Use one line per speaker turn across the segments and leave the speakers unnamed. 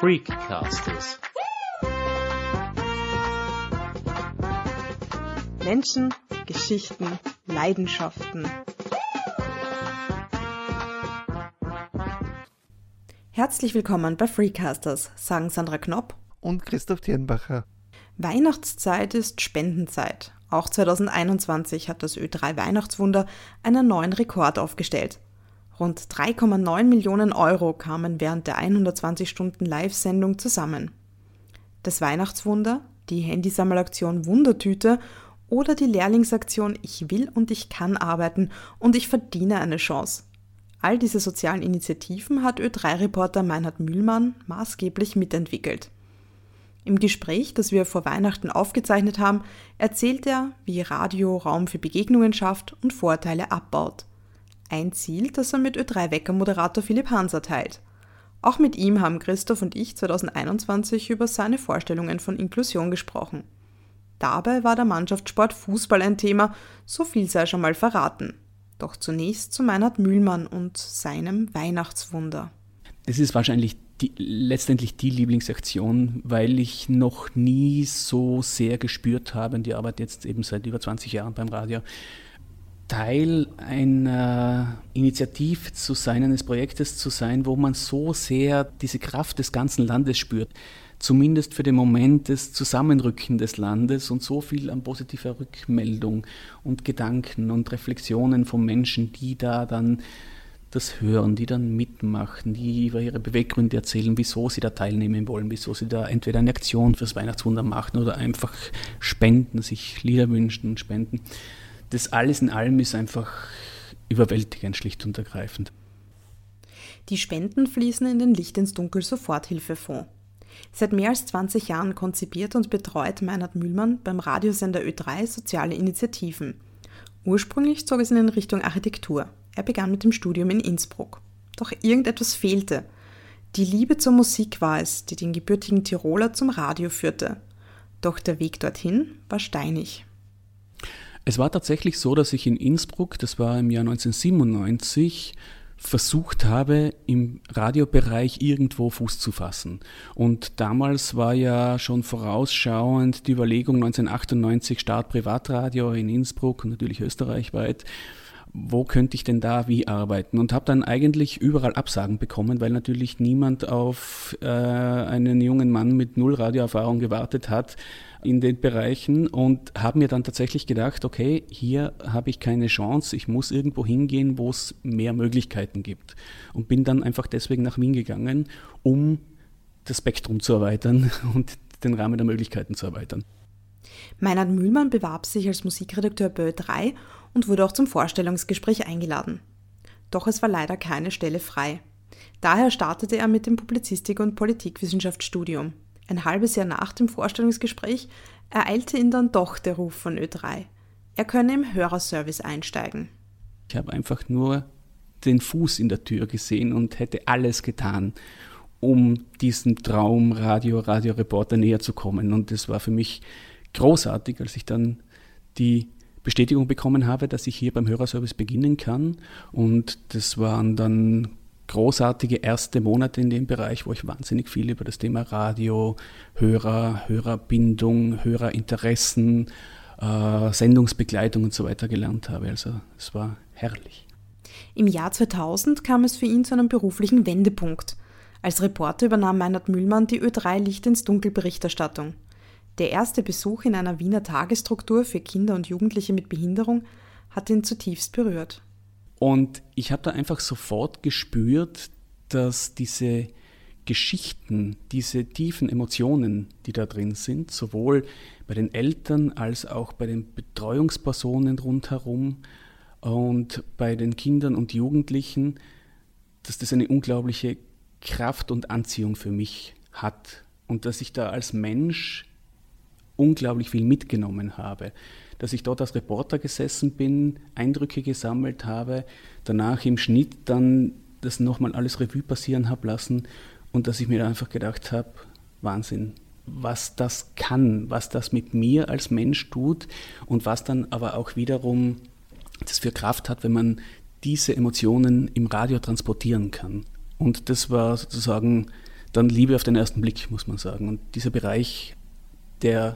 Freakcasters.
Menschen, Geschichten, Leidenschaften. Herzlich willkommen bei Freecasters, sagen Sandra Knopp
und Christoph Thierenbacher.
Weihnachtszeit ist Spendenzeit. Auch 2021 hat das Ö3 Weihnachtswunder einen neuen Rekord aufgestellt. Rund 3,9 Millionen Euro kamen während der 120 Stunden Live-Sendung zusammen. Das Weihnachtswunder, die Handysammelaktion Wundertüte oder die Lehrlingsaktion Ich will und ich kann arbeiten und ich verdiene eine Chance. All diese sozialen Initiativen hat Ö3-Reporter Meinhard Mühlmann maßgeblich mitentwickelt. Im Gespräch, das wir vor Weihnachten aufgezeichnet haben, erzählt er, wie Radio Raum für Begegnungen schafft und Vorteile abbaut. Ein Ziel, das er mit Ö3-Wecker-Moderator Philipp Hanser teilt. Auch mit ihm haben Christoph und ich 2021 über seine Vorstellungen von Inklusion gesprochen. Dabei war der Mannschaftssport Fußball ein Thema, so viel sei schon mal verraten. Doch zunächst zu Meinhard Mühlmann und seinem Weihnachtswunder.
Es ist wahrscheinlich die, letztendlich die Lieblingsaktion, weil ich noch nie so sehr gespürt habe, und die Arbeit jetzt eben seit über 20 Jahren beim Radio, Teil einer Initiative zu sein, eines Projektes zu sein, wo man so sehr diese Kraft des ganzen Landes spürt, zumindest für den Moment des Zusammenrücken des Landes und so viel an positiver Rückmeldung und Gedanken und Reflexionen von Menschen, die da dann das hören, die dann mitmachen, die über ihre Beweggründe erzählen, wieso sie da teilnehmen wollen, wieso sie da entweder eine Aktion fürs Weihnachtswunder machen oder einfach spenden, sich Lieder wünschen und spenden. Das alles in allem ist einfach überwältigend, schlicht und ergreifend.
Die Spenden fließen in den Licht ins Dunkel Soforthilfefonds. Seit mehr als 20 Jahren konzipiert und betreut Meinhard Mühlmann beim Radiosender Ö3 soziale Initiativen. Ursprünglich zog es ihn in Richtung Architektur. Er begann mit dem Studium in Innsbruck. Doch irgendetwas fehlte. Die Liebe zur Musik war es, die den gebürtigen Tiroler zum Radio führte. Doch der Weg dorthin war steinig.
Es war tatsächlich so, dass ich in Innsbruck, das war im Jahr 1997, versucht habe, im Radiobereich irgendwo Fuß zu fassen. Und damals war ja schon vorausschauend die Überlegung 1998 Start Privatradio in Innsbruck natürlich österreichweit wo könnte ich denn da wie arbeiten? Und habe dann eigentlich überall Absagen bekommen, weil natürlich niemand auf äh, einen jungen Mann mit null Radioerfahrung gewartet hat in den Bereichen und habe mir dann tatsächlich gedacht, okay, hier habe ich keine Chance, ich muss irgendwo hingehen, wo es mehr Möglichkeiten gibt. Und bin dann einfach deswegen nach Wien gegangen, um das Spektrum zu erweitern und den Rahmen der Möglichkeiten zu erweitern.
Meinhard Mühlmann bewarb sich als Musikredakteur Bö 3 und wurde auch zum Vorstellungsgespräch eingeladen. Doch es war leider keine Stelle frei. Daher startete er mit dem Publizistik- und Politikwissenschaftsstudium. Ein halbes Jahr nach dem Vorstellungsgespräch ereilte ihn dann doch der Ruf von Ö3. Er könne im Hörerservice einsteigen.
Ich habe einfach nur den Fuß in der Tür gesehen und hätte alles getan, um diesem Traum Radio, Radioreporter näher zu kommen. Und es war für mich großartig, als ich dann die Bestätigung bekommen habe, dass ich hier beim Hörerservice beginnen kann. Und das waren dann großartige erste Monate in dem Bereich, wo ich wahnsinnig viel über das Thema Radio, Hörer, Hörerbindung, Hörerinteressen, äh, Sendungsbegleitung und so weiter gelernt habe. Also es war herrlich.
Im Jahr 2000 kam es für ihn zu einem beruflichen Wendepunkt. Als Reporter übernahm Meinhard Mühlmann die Ö3 Licht ins Dunkel Berichterstattung. Der erste Besuch in einer Wiener Tagesstruktur für Kinder und Jugendliche mit Behinderung hat ihn zutiefst berührt.
Und ich habe da einfach sofort gespürt, dass diese Geschichten, diese tiefen Emotionen, die da drin sind, sowohl bei den Eltern als auch bei den Betreuungspersonen rundherum und bei den Kindern und Jugendlichen, dass das eine unglaubliche Kraft und Anziehung für mich hat und dass ich da als Mensch unglaublich viel mitgenommen habe. Dass ich dort als Reporter gesessen bin, Eindrücke gesammelt habe, danach im Schnitt dann das nochmal alles Revue passieren habe lassen und dass ich mir einfach gedacht habe, Wahnsinn, was das kann, was das mit mir als Mensch tut und was dann aber auch wiederum das für Kraft hat, wenn man diese Emotionen im Radio transportieren kann. Und das war sozusagen dann Liebe auf den ersten Blick, muss man sagen. Und dieser Bereich der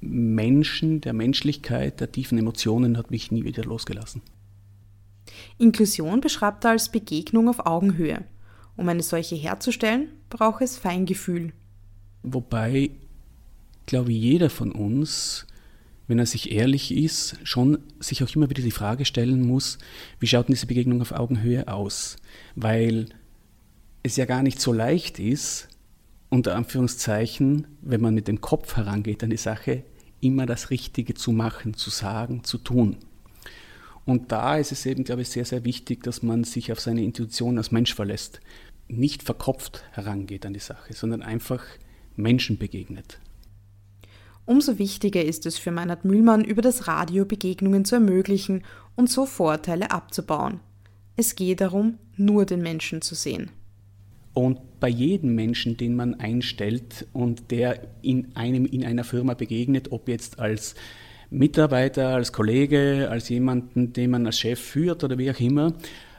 Menschen, der Menschlichkeit, der tiefen Emotionen hat mich nie wieder losgelassen.
Inklusion beschreibt er als Begegnung auf Augenhöhe. Um eine solche herzustellen, braucht es Feingefühl.
Wobei, glaube ich, jeder von uns, wenn er sich ehrlich ist, schon sich auch immer wieder die Frage stellen muss, wie schaut denn diese Begegnung auf Augenhöhe aus? Weil es ja gar nicht so leicht ist, unter Anführungszeichen, wenn man mit dem Kopf herangeht an die Sache, immer das Richtige zu machen, zu sagen, zu tun. Und da ist es eben, glaube ich, sehr, sehr wichtig, dass man sich auf seine Intuition als Mensch verlässt. Nicht verkopft herangeht an die Sache, sondern einfach Menschen begegnet.
Umso wichtiger ist es für Meinhard Mühlmann, über das Radio Begegnungen zu ermöglichen und so Vorteile abzubauen. Es geht darum, nur den Menschen zu sehen.
Und bei jedem Menschen, den man einstellt und der in einem in einer Firma begegnet, ob jetzt als Mitarbeiter, als Kollege, als jemanden, den man als Chef führt oder wie auch immer,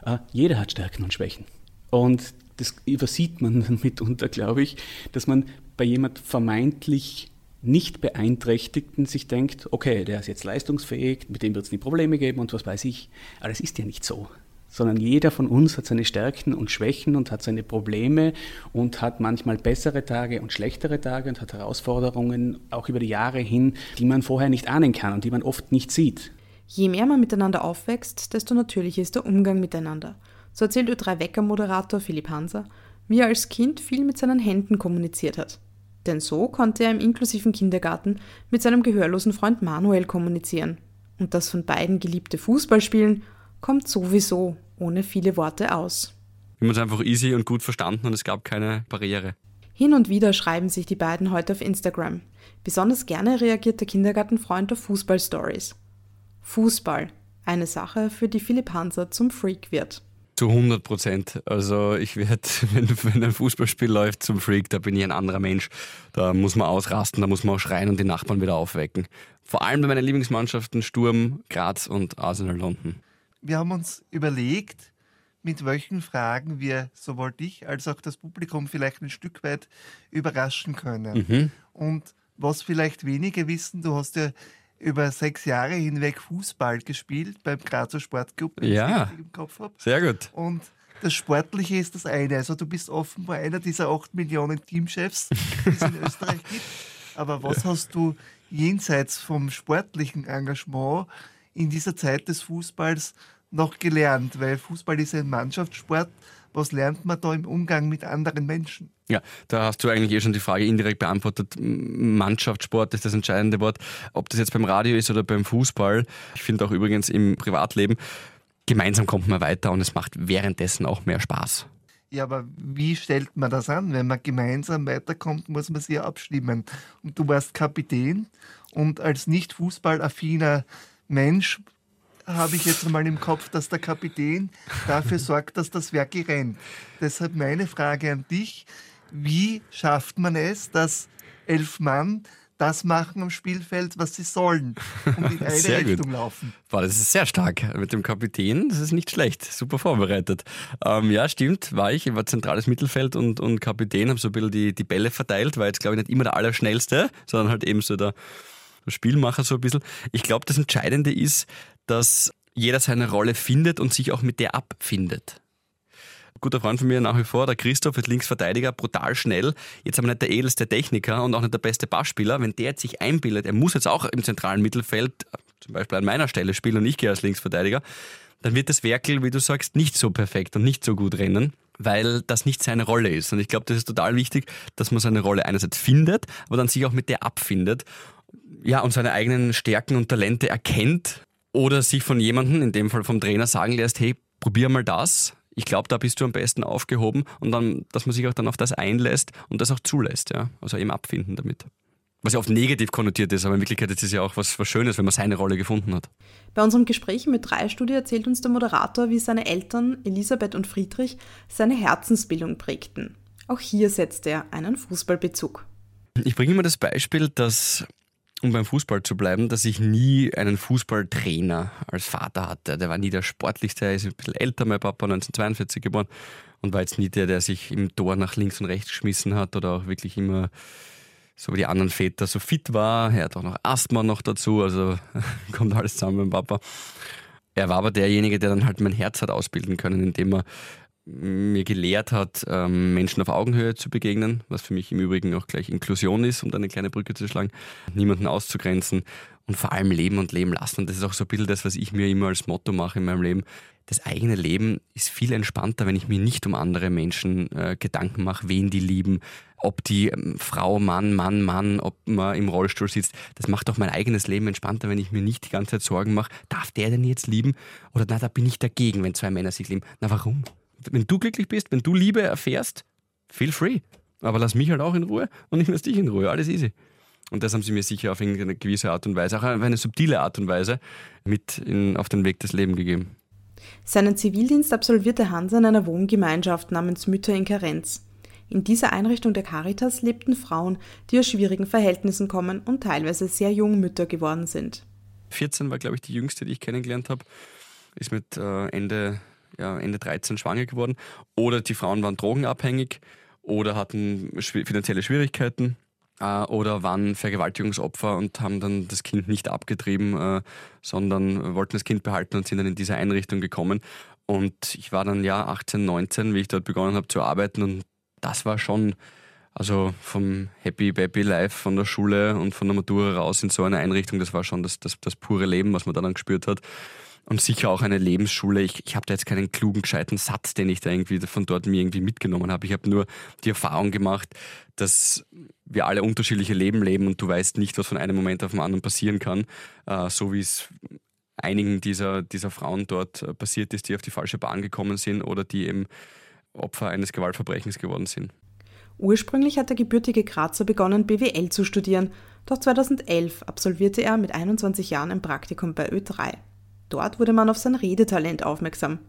äh, jeder hat Stärken und Schwächen. Und das übersieht man dann mitunter, glaube ich, dass man bei jemand vermeintlich nicht Beeinträchtigten sich denkt, okay, der ist jetzt leistungsfähig, mit dem wird es nie Probleme geben und was weiß ich. Aber es ist ja nicht so sondern jeder von uns hat seine Stärken und Schwächen und hat seine Probleme und hat manchmal bessere Tage und schlechtere Tage und hat Herausforderungen auch über die Jahre hin, die man vorher nicht ahnen kann und die man oft nicht sieht.
Je mehr man miteinander aufwächst, desto natürlicher ist der Umgang miteinander. So erzählt Ö3-Wecker-Moderator Philipp Hanser, wie er als Kind viel mit seinen Händen kommuniziert hat. Denn so konnte er im inklusiven Kindergarten mit seinem gehörlosen Freund Manuel kommunizieren. Und das von beiden geliebte Fußballspielen kommt sowieso ohne viele Worte aus.
Wir haben uns einfach easy und gut verstanden und es gab keine Barriere.
Hin und wieder schreiben sich die beiden heute auf Instagram. Besonders gerne reagiert der Kindergartenfreund auf Fußballstories. Fußball, eine Sache, für die Philipp Hanser zum Freak wird.
Zu 100 Prozent. Also ich werde, wenn, wenn ein Fußballspiel läuft, zum Freak, da bin ich ein anderer Mensch. Da muss man ausrasten, da muss man auch schreien und die Nachbarn wieder aufwecken. Vor allem bei meinen Lieblingsmannschaften Sturm, Graz und Arsenal London
wir haben uns überlegt, mit welchen Fragen wir sowohl dich als auch das Publikum vielleicht ein Stück weit überraschen können. Mhm. Und was vielleicht wenige wissen, du hast ja über sechs Jahre hinweg Fußball gespielt beim Grazer Sportclub,
wenn ja, ich im Kopf habe. Sehr gut.
Und das Sportliche ist das eine. Also du bist offenbar einer dieser acht Millionen Teamchefs, die es in Österreich gibt. Aber was hast du jenseits vom sportlichen Engagement in dieser Zeit des Fußballs noch gelernt, weil Fußball ist ein Mannschaftssport. Was lernt man da im Umgang mit anderen Menschen?
Ja, da hast du eigentlich eh schon die Frage indirekt beantwortet. Mannschaftssport ist das entscheidende Wort. Ob das jetzt beim Radio ist oder beim Fußball, ich finde auch übrigens im Privatleben, gemeinsam kommt man weiter und es macht währenddessen auch mehr Spaß.
Ja, aber wie stellt man das an? Wenn man gemeinsam weiterkommt, muss man sich ja abstimmen. Und du warst Kapitän und als nicht fußballaffiner Mensch habe ich jetzt einmal im Kopf, dass der Kapitän dafür sorgt, dass das Werk rennt. Deshalb meine Frage an dich, wie schafft man es, dass elf Mann das machen am Spielfeld, was sie sollen und in eine sehr Richtung gut. laufen.
Boah, das ist sehr stark mit dem Kapitän. Das ist nicht schlecht. Super vorbereitet. Ähm, ja, stimmt, war ich. Ich war zentrales Mittelfeld und, und Kapitän, habe so ein bisschen die, die Bälle verteilt, war jetzt, glaube ich, nicht immer der Allerschnellste, sondern halt eben so der Spielmacher so ein bisschen. Ich glaube, das Entscheidende ist, dass jeder seine Rolle findet und sich auch mit der abfindet. Guter Freund von mir nach wie vor, der Christoph, ist Linksverteidiger, brutal schnell. Jetzt aber nicht der edelste Techniker und auch nicht der beste Passspieler. Wenn der jetzt sich einbildet, er muss jetzt auch im zentralen Mittelfeld, zum Beispiel an meiner Stelle spielen und ich gehe als Linksverteidiger, dann wird das Werkel, wie du sagst, nicht so perfekt und nicht so gut rennen, weil das nicht seine Rolle ist. Und ich glaube, das ist total wichtig, dass man seine Rolle einerseits findet, aber dann sich auch mit der abfindet. Ja, und seine eigenen Stärken und Talente erkennt oder sich von jemandem, in dem Fall vom Trainer, sagen lässt, hey, probier mal das. Ich glaube, da bist du am besten aufgehoben und dann, dass man sich auch dann auf das einlässt und das auch zulässt, ja. Also eben abfinden damit. Was ja oft negativ konnotiert ist, aber in Wirklichkeit ist es ja auch was, was Schönes, wenn man seine Rolle gefunden hat.
Bei unserem Gespräch mit drei Studie erzählt uns der Moderator, wie seine Eltern Elisabeth und Friedrich seine Herzensbildung prägten. Auch hier setzt er einen Fußballbezug.
Ich bringe immer das Beispiel, dass um beim Fußball zu bleiben, dass ich nie einen Fußballtrainer als Vater hatte. Der war nie der sportlichste, er ist ein bisschen älter, mein Papa 1942 geboren und war jetzt nie der, der sich im Tor nach links und rechts geschmissen hat oder auch wirklich immer so wie die anderen Väter so fit war. Er hat auch noch Asthma noch dazu, also kommt alles zusammen mit dem Papa. Er war aber derjenige, der dann halt mein Herz hat ausbilden können, indem er mir gelehrt hat, ähm, Menschen auf Augenhöhe zu begegnen, was für mich im Übrigen auch gleich Inklusion ist, um da eine kleine Brücke zu schlagen, niemanden auszugrenzen und vor allem leben und leben lassen. Und das ist auch so ein bisschen das, was ich mir immer als Motto mache in meinem Leben. Das eigene Leben ist viel entspannter, wenn ich mir nicht um andere Menschen äh, Gedanken mache, wen die lieben, ob die ähm, Frau, Mann, Mann, Mann, ob man im Rollstuhl sitzt. Das macht doch mein eigenes Leben entspannter, wenn ich mir nicht die ganze Zeit Sorgen mache, darf der denn jetzt lieben? Oder na, da bin ich dagegen, wenn zwei Männer sich lieben. Na, warum? Wenn du glücklich bist, wenn du Liebe erfährst, feel free. Aber lass mich halt auch in Ruhe und ich lass dich in Ruhe. Alles easy. Und das haben sie mir sicher auf eine gewisse Art und Weise, auch auf eine subtile Art und Weise, mit in, auf den Weg des Lebens gegeben.
Seinen Zivildienst absolvierte Hans in einer Wohngemeinschaft namens Mütter in Karenz. In dieser Einrichtung der Caritas lebten Frauen, die aus schwierigen Verhältnissen kommen und teilweise sehr jung Mütter geworden sind.
14 war, glaube ich, die jüngste, die ich kennengelernt habe. Ist mit äh, Ende ja, Ende 13 schwanger geworden. Oder die Frauen waren drogenabhängig oder hatten finanzielle Schwierigkeiten äh, oder waren Vergewaltigungsopfer und haben dann das Kind nicht abgetrieben, äh, sondern wollten das Kind behalten und sind dann in diese Einrichtung gekommen. Und ich war dann ja 18, 19, wie ich dort begonnen habe zu arbeiten und das war schon, also vom Happy Baby Life von der Schule und von der Matura raus in so eine Einrichtung, das war schon das, das, das pure Leben, was man dann gespürt hat und sicher auch eine Lebensschule. Ich, ich habe da jetzt keinen klugen, gescheiten Satz, den ich da irgendwie von dort mir irgendwie mitgenommen habe. Ich habe nur die Erfahrung gemacht, dass wir alle unterschiedliche Leben leben und du weißt nicht, was von einem Moment auf den anderen passieren kann, äh, so wie es einigen dieser, dieser Frauen dort äh, passiert ist, die auf die falsche Bahn gekommen sind oder die eben Opfer eines Gewaltverbrechens geworden sind.
Ursprünglich hat der gebürtige Grazer begonnen, BWL zu studieren, doch 2011 absolvierte er mit 21 Jahren ein Praktikum bei Ö3. Dort wurde man auf sein Redetalent aufmerksam.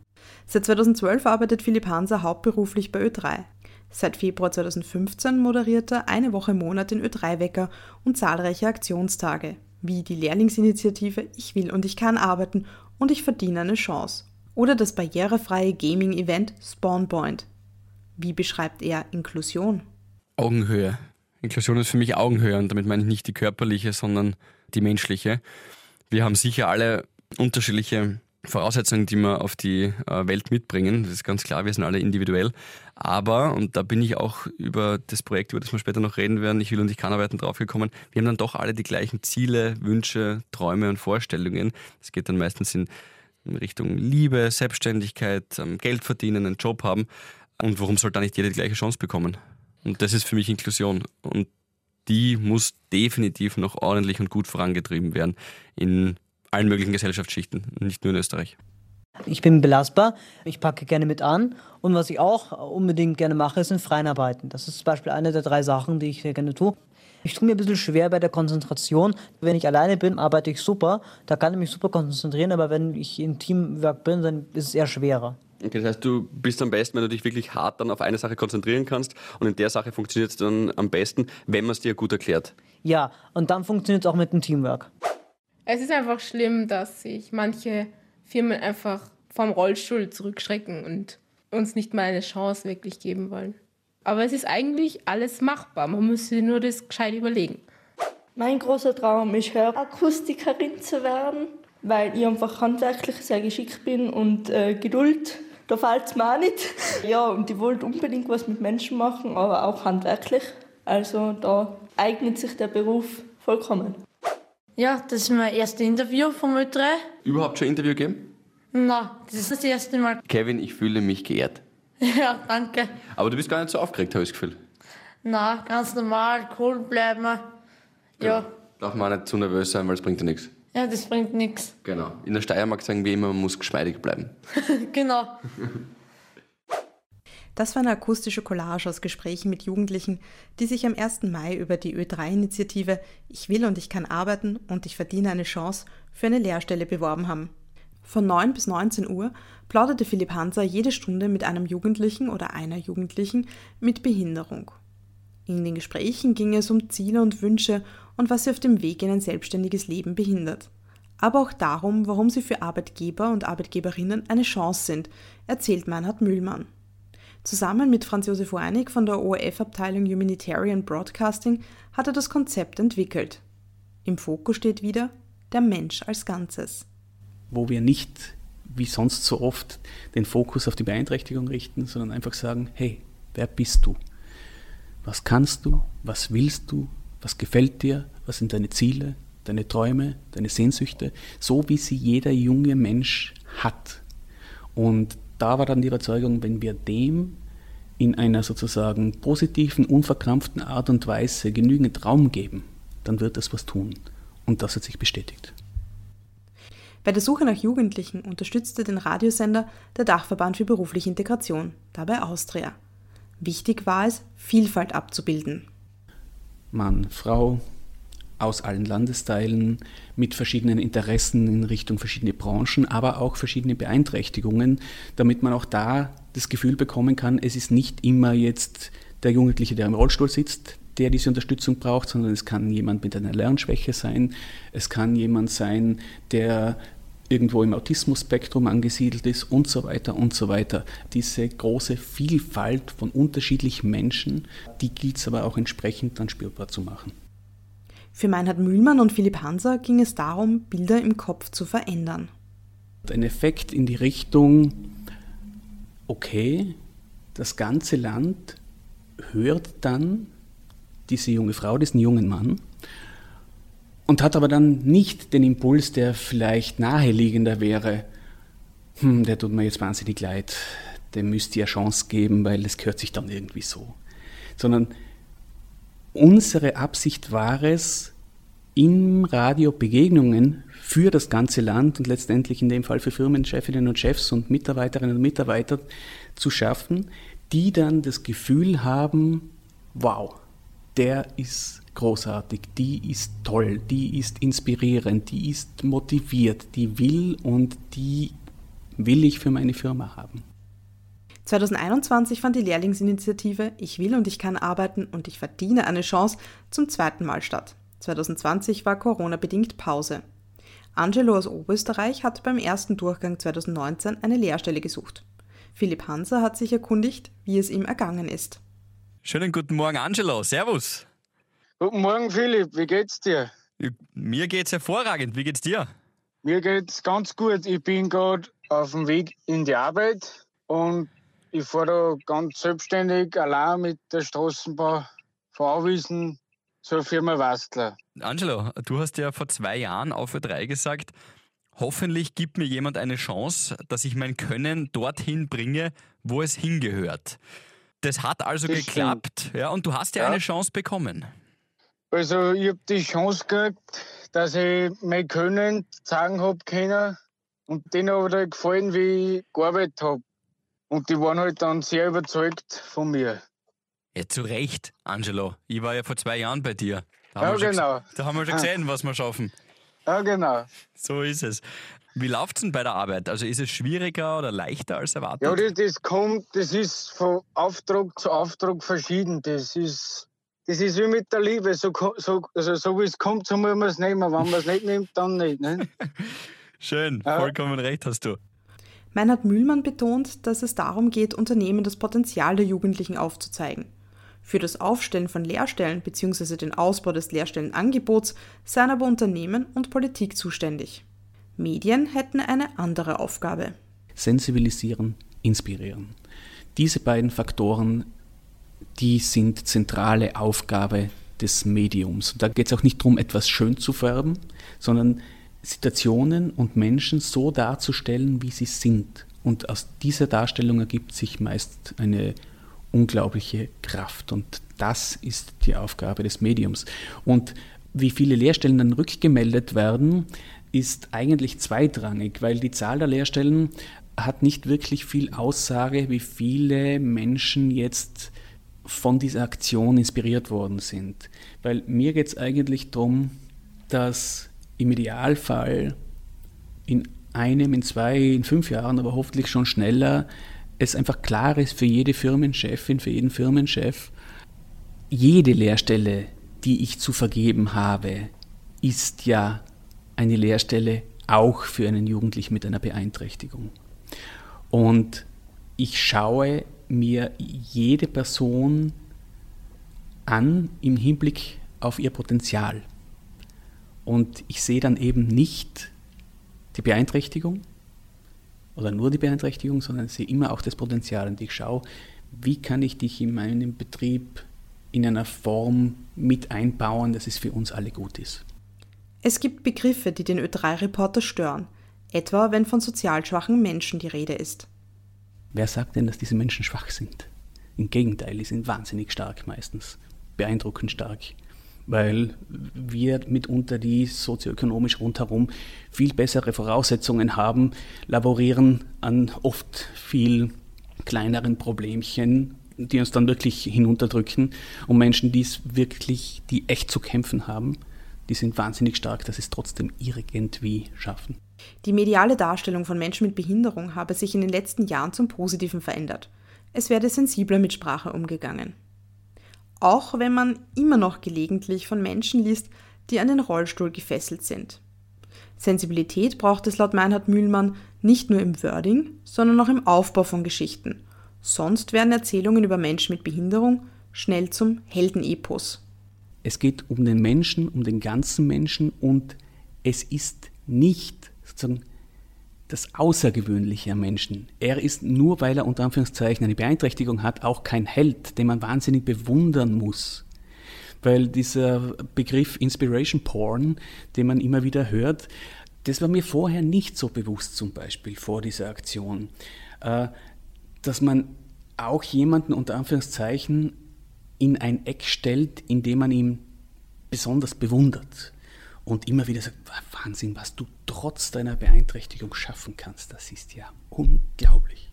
Seit 2012 arbeitet Philipp Hanser hauptberuflich bei Ö3. Seit Februar 2015 moderiert er eine Woche im Monat den Ö3-Wecker und zahlreiche Aktionstage, wie die Lehrlingsinitiative Ich will und ich kann arbeiten und ich verdiene eine Chance. Oder das barrierefreie Gaming-Event Spawnpoint. Wie beschreibt er Inklusion?
Augenhöhe. Inklusion ist für mich Augenhöhe und damit meine ich nicht die körperliche, sondern die menschliche. Wir haben sicher alle unterschiedliche Voraussetzungen, die wir auf die äh, Welt mitbringen. Das ist ganz klar, wir sind alle individuell. Aber, und da bin ich auch über das Projekt, über das wir später noch reden werden, ich will und ich kann arbeiten, draufgekommen, wir haben dann doch alle die gleichen Ziele, Wünsche, Träume und Vorstellungen. Das geht dann meistens in Richtung Liebe, Selbstständigkeit, ähm, Geld verdienen, einen Job haben. Und warum soll da nicht jeder die gleiche Chance bekommen? Und das ist für mich Inklusion. Und die muss definitiv noch ordentlich und gut vorangetrieben werden in allen möglichen Gesellschaftsschichten, nicht nur in Österreich.
Ich bin belastbar, ich packe gerne mit an und was ich auch unbedingt gerne mache, sind Freienarbeiten. Das ist zum Beispiel eine der drei Sachen, die ich sehr gerne tue. Ich tue mir ein bisschen schwer bei der Konzentration. Wenn ich alleine bin, arbeite ich super, da kann ich mich super konzentrieren, aber wenn ich in Teamwork bin, dann ist es eher schwerer.
Okay, das heißt, du bist am besten, wenn du dich wirklich hart dann auf eine Sache konzentrieren kannst und in der Sache funktioniert es dann am besten, wenn man es dir gut erklärt.
Ja, und dann funktioniert es auch mit dem Teamwork.
Es ist einfach schlimm, dass sich manche Firmen einfach vom Rollstuhl zurückschrecken und uns nicht mal eine Chance wirklich geben wollen. Aber es ist eigentlich alles machbar. Man muss sich nur das gescheit überlegen.
Mein großer Traum ist, Hörakustikerin zu werden, weil ich einfach handwerklich sehr geschickt bin und äh, Geduld, da fällt es mir auch nicht. Ja, und ich wollte unbedingt was mit Menschen machen, aber auch handwerklich. Also da eignet sich der Beruf vollkommen.
Ja, das ist mein erstes Interview vom Ö3.
Überhaupt schon Interview gegeben?
Nein, das ist das erste Mal.
Kevin, ich fühle mich geehrt.
Ja, danke.
Aber du bist gar nicht so aufgeregt, habe ich das Gefühl.
Na, ganz normal, cool bleiben. Ja. ja.
Darf man auch nicht zu nervös sein, weil es bringt ja nichts.
Ja, das bringt nichts.
Genau. In der Steiermark sagen wir immer, man muss geschmeidig bleiben.
genau.
Das war eine akustische Collage aus Gesprächen mit Jugendlichen, die sich am 1. Mai über die Ö3-Initiative Ich will und ich kann arbeiten und ich verdiene eine Chance für eine Lehrstelle beworben haben. Von 9 bis 19 Uhr plauderte Philipp Hanser jede Stunde mit einem Jugendlichen oder einer Jugendlichen mit Behinderung. In den Gesprächen ging es um Ziele und Wünsche und was sie auf dem Weg in ein selbstständiges Leben behindert. Aber auch darum, warum sie für Arbeitgeber und Arbeitgeberinnen eine Chance sind, erzählt Meinhard Mühlmann. Zusammen mit Franz Josef Weinig von der ORF-Abteilung Humanitarian Broadcasting hat er das Konzept entwickelt. Im Fokus steht wieder der Mensch als Ganzes.
Wo wir nicht, wie sonst so oft, den Fokus auf die Beeinträchtigung richten, sondern einfach sagen, hey, wer bist du? Was kannst du? Was willst du? Was gefällt dir? Was sind deine Ziele, deine Träume, deine Sehnsüchte? So wie sie jeder junge Mensch hat. Und da war dann die Überzeugung, wenn wir dem in einer sozusagen positiven, unverkrampften Art und Weise genügend Raum geben, dann wird es was tun. Und das hat sich bestätigt.
Bei der Suche nach Jugendlichen unterstützte den Radiosender der Dachverband für berufliche Integration, dabei Austria. Wichtig war es, Vielfalt abzubilden.
Mann, Frau, aus allen Landesteilen mit verschiedenen Interessen in Richtung verschiedene Branchen, aber auch verschiedene Beeinträchtigungen, damit man auch da das Gefühl bekommen kann, es ist nicht immer jetzt der Jugendliche, der im Rollstuhl sitzt, der diese Unterstützung braucht, sondern es kann jemand mit einer Lernschwäche sein, es kann jemand sein, der irgendwo im Autismus-Spektrum angesiedelt ist und so weiter und so weiter. Diese große Vielfalt von unterschiedlichen Menschen, die gilt es aber auch entsprechend dann spürbar zu machen.
Für Meinhard Mühlmann und Philipp Hanser ging es darum, Bilder im Kopf zu verändern.
Ein Effekt in die Richtung, okay, das ganze Land hört dann diese junge Frau, diesen jungen Mann, und hat aber dann nicht den Impuls, der vielleicht naheliegender wäre, hm, der tut mir jetzt wahnsinnig leid, dem müsst ihr Chance geben, weil es gehört sich dann irgendwie so. Sondern unsere Absicht war es, im Radio Begegnungen für das ganze Land und letztendlich in dem Fall für Firmenchefinnen und Chefs und Mitarbeiterinnen und Mitarbeiter zu schaffen, die dann das Gefühl haben, wow, der ist großartig, die ist toll, die ist inspirierend, die ist motiviert, die will und die will ich für meine Firma haben.
2021 fand die Lehrlingsinitiative Ich will und ich kann arbeiten und ich verdiene eine Chance zum zweiten Mal statt. 2020 war Corona-bedingt Pause. Angelo aus Oberösterreich hat beim ersten Durchgang 2019 eine Lehrstelle gesucht. Philipp Hanser hat sich erkundigt, wie es ihm ergangen ist.
Schönen guten Morgen, Angelo. Servus.
Guten Morgen, Philipp. Wie geht's dir?
Mir geht's hervorragend. Wie geht's dir?
Mir geht's ganz gut. Ich bin gerade auf dem Weg in die Arbeit und ich fahre da ganz selbstständig allein mit der Straßenbahn von Auwiesen zur Firma Wastler.
Angelo, du hast ja vor zwei Jahren auf Ö3 gesagt, hoffentlich gibt mir jemand eine Chance, dass ich mein Können dorthin bringe, wo es hingehört. Das hat also das geklappt, ja, und du hast ja, ja, eine Chance bekommen.
Also ich habe die Chance gekriegt, dass ich mein Können zeigen habe können und denen hat gefallen, wie ich gearbeitet habe. Und die waren halt dann sehr überzeugt von mir.
Ja, zu Recht, Angelo. Ich war ja vor zwei Jahren bei dir.
Da ja, genau.
da haben wir schon gesehen, was wir schaffen.
Ja, genau.
So ist es. Wie läuft es denn bei der Arbeit? Also ist es schwieriger oder leichter als erwartet?
Ja, das, das kommt, das ist von Auftrag zu Auftrag verschieden. Das ist, das ist wie mit der Liebe. So, so, also so wie es kommt, so muss man es nehmen. Wenn man es nicht nimmt, dann nicht. Ne?
Schön, ja. vollkommen recht hast du.
Meinhard Mühlmann betont, dass es darum geht, Unternehmen das Potenzial der Jugendlichen aufzuzeigen. Für das Aufstellen von Lehrstellen bzw. den Ausbau des Lehrstellenangebots seien aber Unternehmen und Politik zuständig. Medien hätten eine andere Aufgabe.
Sensibilisieren, inspirieren. Diese beiden Faktoren, die sind zentrale Aufgabe des Mediums. da geht es auch nicht darum, etwas schön zu färben, sondern Situationen und Menschen so darzustellen, wie sie sind. Und aus dieser Darstellung ergibt sich meist eine unglaubliche Kraft. Und das ist die Aufgabe des Mediums. Und wie viele Lehrstellen dann rückgemeldet werden, ist eigentlich zweitrangig, weil die Zahl der Lehrstellen hat nicht wirklich viel Aussage, wie viele Menschen jetzt von dieser Aktion inspiriert worden sind. Weil mir geht es eigentlich darum, dass im Idealfall in einem, in zwei, in fünf Jahren, aber hoffentlich schon schneller, es einfach klar ist für jede Firmenchefin, für jeden Firmenchef, jede Lehrstelle, die ich zu vergeben habe, ist ja eine Lehrstelle auch für einen Jugendlichen mit einer Beeinträchtigung. Und ich schaue mir jede Person an im Hinblick auf ihr Potenzial. Und ich sehe dann eben nicht die Beeinträchtigung oder nur die Beeinträchtigung, sondern sehe immer auch das Potenzial. Und ich schaue, wie kann ich dich in meinem Betrieb in einer Form mit einbauen, dass es für uns alle gut ist.
Es gibt Begriffe, die den Ö3-Reporter stören, etwa wenn von sozial schwachen Menschen die Rede ist.
Wer sagt denn, dass diese Menschen schwach sind? Im Gegenteil, die sind wahnsinnig stark meistens, beeindruckend stark, weil wir mitunter die sozioökonomisch rundherum viel bessere Voraussetzungen haben, laborieren an oft viel kleineren Problemchen, die uns dann wirklich hinunterdrücken und Menschen, die es wirklich, die echt zu kämpfen haben, die sind wahnsinnig stark, dass sie es trotzdem irgendwie schaffen.
Die mediale Darstellung von Menschen mit Behinderung habe sich in den letzten Jahren zum Positiven verändert. Es werde sensibler mit Sprache umgegangen. Auch wenn man immer noch gelegentlich von Menschen liest, die an den Rollstuhl gefesselt sind. Sensibilität braucht es laut Meinhard Mühlmann nicht nur im Wording, sondern auch im Aufbau von Geschichten. Sonst werden Erzählungen über Menschen mit Behinderung schnell zum Heldenepos.
Es geht um den Menschen, um den ganzen Menschen und es ist nicht sozusagen das Außergewöhnliche am Menschen. Er ist nur, weil er unter Anführungszeichen eine Beeinträchtigung hat, auch kein Held, den man wahnsinnig bewundern muss. Weil dieser Begriff Inspiration Porn, den man immer wieder hört, das war mir vorher nicht so bewusst zum Beispiel vor dieser Aktion, äh, dass man auch jemanden unter Anführungszeichen in ein Eck stellt, indem man ihn besonders bewundert und immer wieder sagt, Wahnsinn, was du trotz deiner Beeinträchtigung schaffen kannst, das ist ja unglaublich.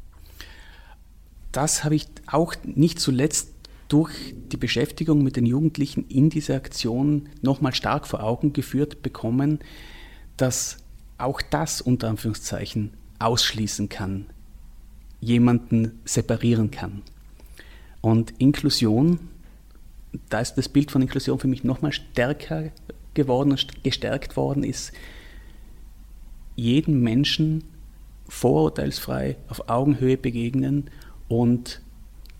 Das habe ich auch nicht zuletzt durch die Beschäftigung mit den Jugendlichen in dieser Aktion nochmal stark vor Augen geführt bekommen, dass auch das unter Anführungszeichen ausschließen kann, jemanden separieren kann. Und Inklusion, da ist das Bild von Inklusion für mich nochmal stärker geworden und gestärkt worden ist, jedem Menschen vorurteilsfrei auf Augenhöhe begegnen und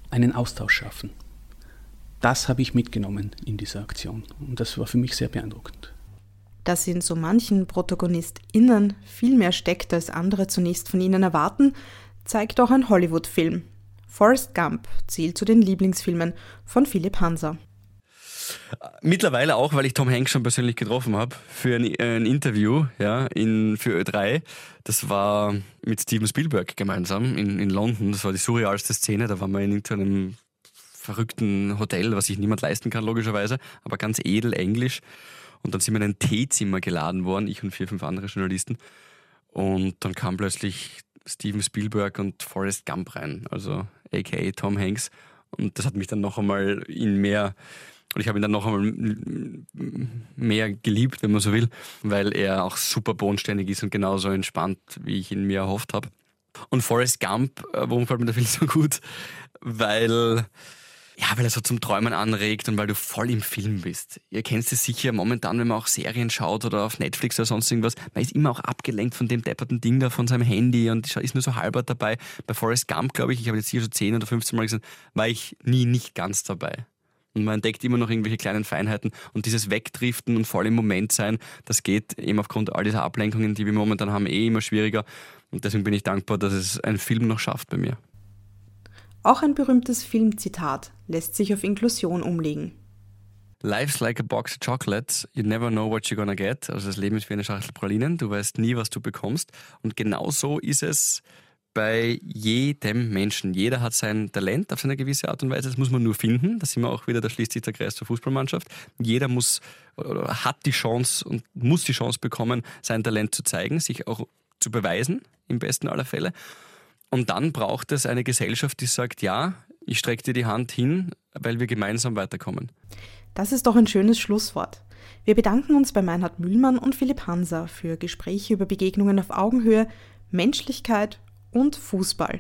einen Austausch schaffen. Das habe ich mitgenommen in dieser Aktion und das war für mich sehr beeindruckend.
Dass in so manchen ProtagonistInnen viel mehr steckt, als andere zunächst von ihnen erwarten, zeigt auch ein Hollywood-Film. Forrest Gump zählt zu den Lieblingsfilmen von Philipp Hanser.
Mittlerweile auch, weil ich Tom Hanks schon persönlich getroffen habe für ein, ein, Interview ja, in, für Ö3. Das war mit Steven Spielberg gemeinsam in, in London. Das war die surrealste Szene. Da waren wir in irgendeinem verrückten Hotel, was sich niemand leisten kann, logischerweise, aber ganz edel Englisch. Und dann sind wir in ein Teezimmer geladen worden, ich und vier, fünf andere Journalisten. Und dann kam plötzlich Steven Spielberg und Forrest Gump rein, also aka Tom Hanks. Und das hat mich dann noch einmal in mehr und ich habe ihn dann noch einmal mehr geliebt, wenn man so will, weil er auch super bodenständig ist und genauso entspannt, wie ich ihn mir erhofft habe. Und Forrest Gump, äh, warum fällt mir der Film so gut? Weil, ja, weil er so zum Träumen anregt und weil du voll im Film bist. Ihr kennt es sicher momentan, wenn man auch Serien schaut oder auf Netflix oder sonst irgendwas, man ist immer auch abgelenkt von dem depperten Ding da von seinem Handy und ist nur so halber dabei. Bei Forrest Gump, glaube ich, ich habe jetzt hier schon 10 oder 15 Mal gesagt, war ich nie nicht ganz dabei und man entdeckt immer noch irgendwelche kleinen Feinheiten und dieses Wegdriften und voll im Moment sein, das geht eben aufgrund all dieser Ablenkungen, die wir momentan haben, eh immer schwieriger und deswegen bin ich dankbar, dass es ein Film noch schafft bei mir.
Auch ein berühmtes Filmzitat lässt sich auf Inklusion umlegen.
Life's like a box of chocolates. You never know what you're gonna get. Also das Leben ist wie eine Schachtel Pralinen. Du weißt nie, was du bekommst. Und genau so ist es bei jedem Menschen. Jeder hat sein Talent auf seine gewisse Art und Weise. Das muss man nur finden. Da sind wir auch wieder, da schließt sich der Kreis zur Fußballmannschaft. Jeder muss oder hat die Chance und muss die Chance bekommen, sein Talent zu zeigen, sich auch zu beweisen, im besten aller Fälle. Und dann braucht es eine Gesellschaft, die sagt, ja, ich strecke dir die Hand hin, weil wir gemeinsam weiterkommen.
Das ist doch ein schönes Schlusswort. Wir bedanken uns bei Meinhard Mühlmann und Philipp Hanser für Gespräche über Begegnungen auf Augenhöhe, Menschlichkeit und Fußball.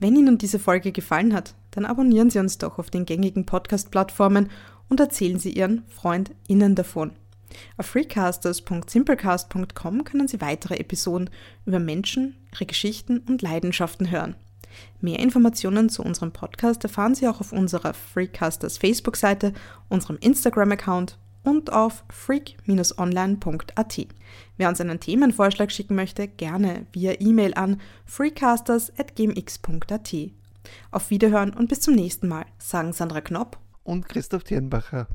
Wenn Ihnen diese Folge gefallen hat, dann abonnieren Sie uns doch auf den gängigen Podcast-Plattformen und erzählen Sie Ihren FreundInnen davon. Auf freecasters.simplecast.com können Sie weitere Episoden über Menschen, ihre Geschichten und Leidenschaften hören. Mehr Informationen zu unserem Podcast erfahren Sie auch auf unserer Freecasters Facebook-Seite, unserem Instagram-Account und auf freak-online.at. Wer uns einen Themenvorschlag schicken möchte, gerne via E-Mail an freecasters.gmx.at. Auf Wiederhören und bis zum nächsten Mal, sagen Sandra Knopp
und Christoph Thierenbacher.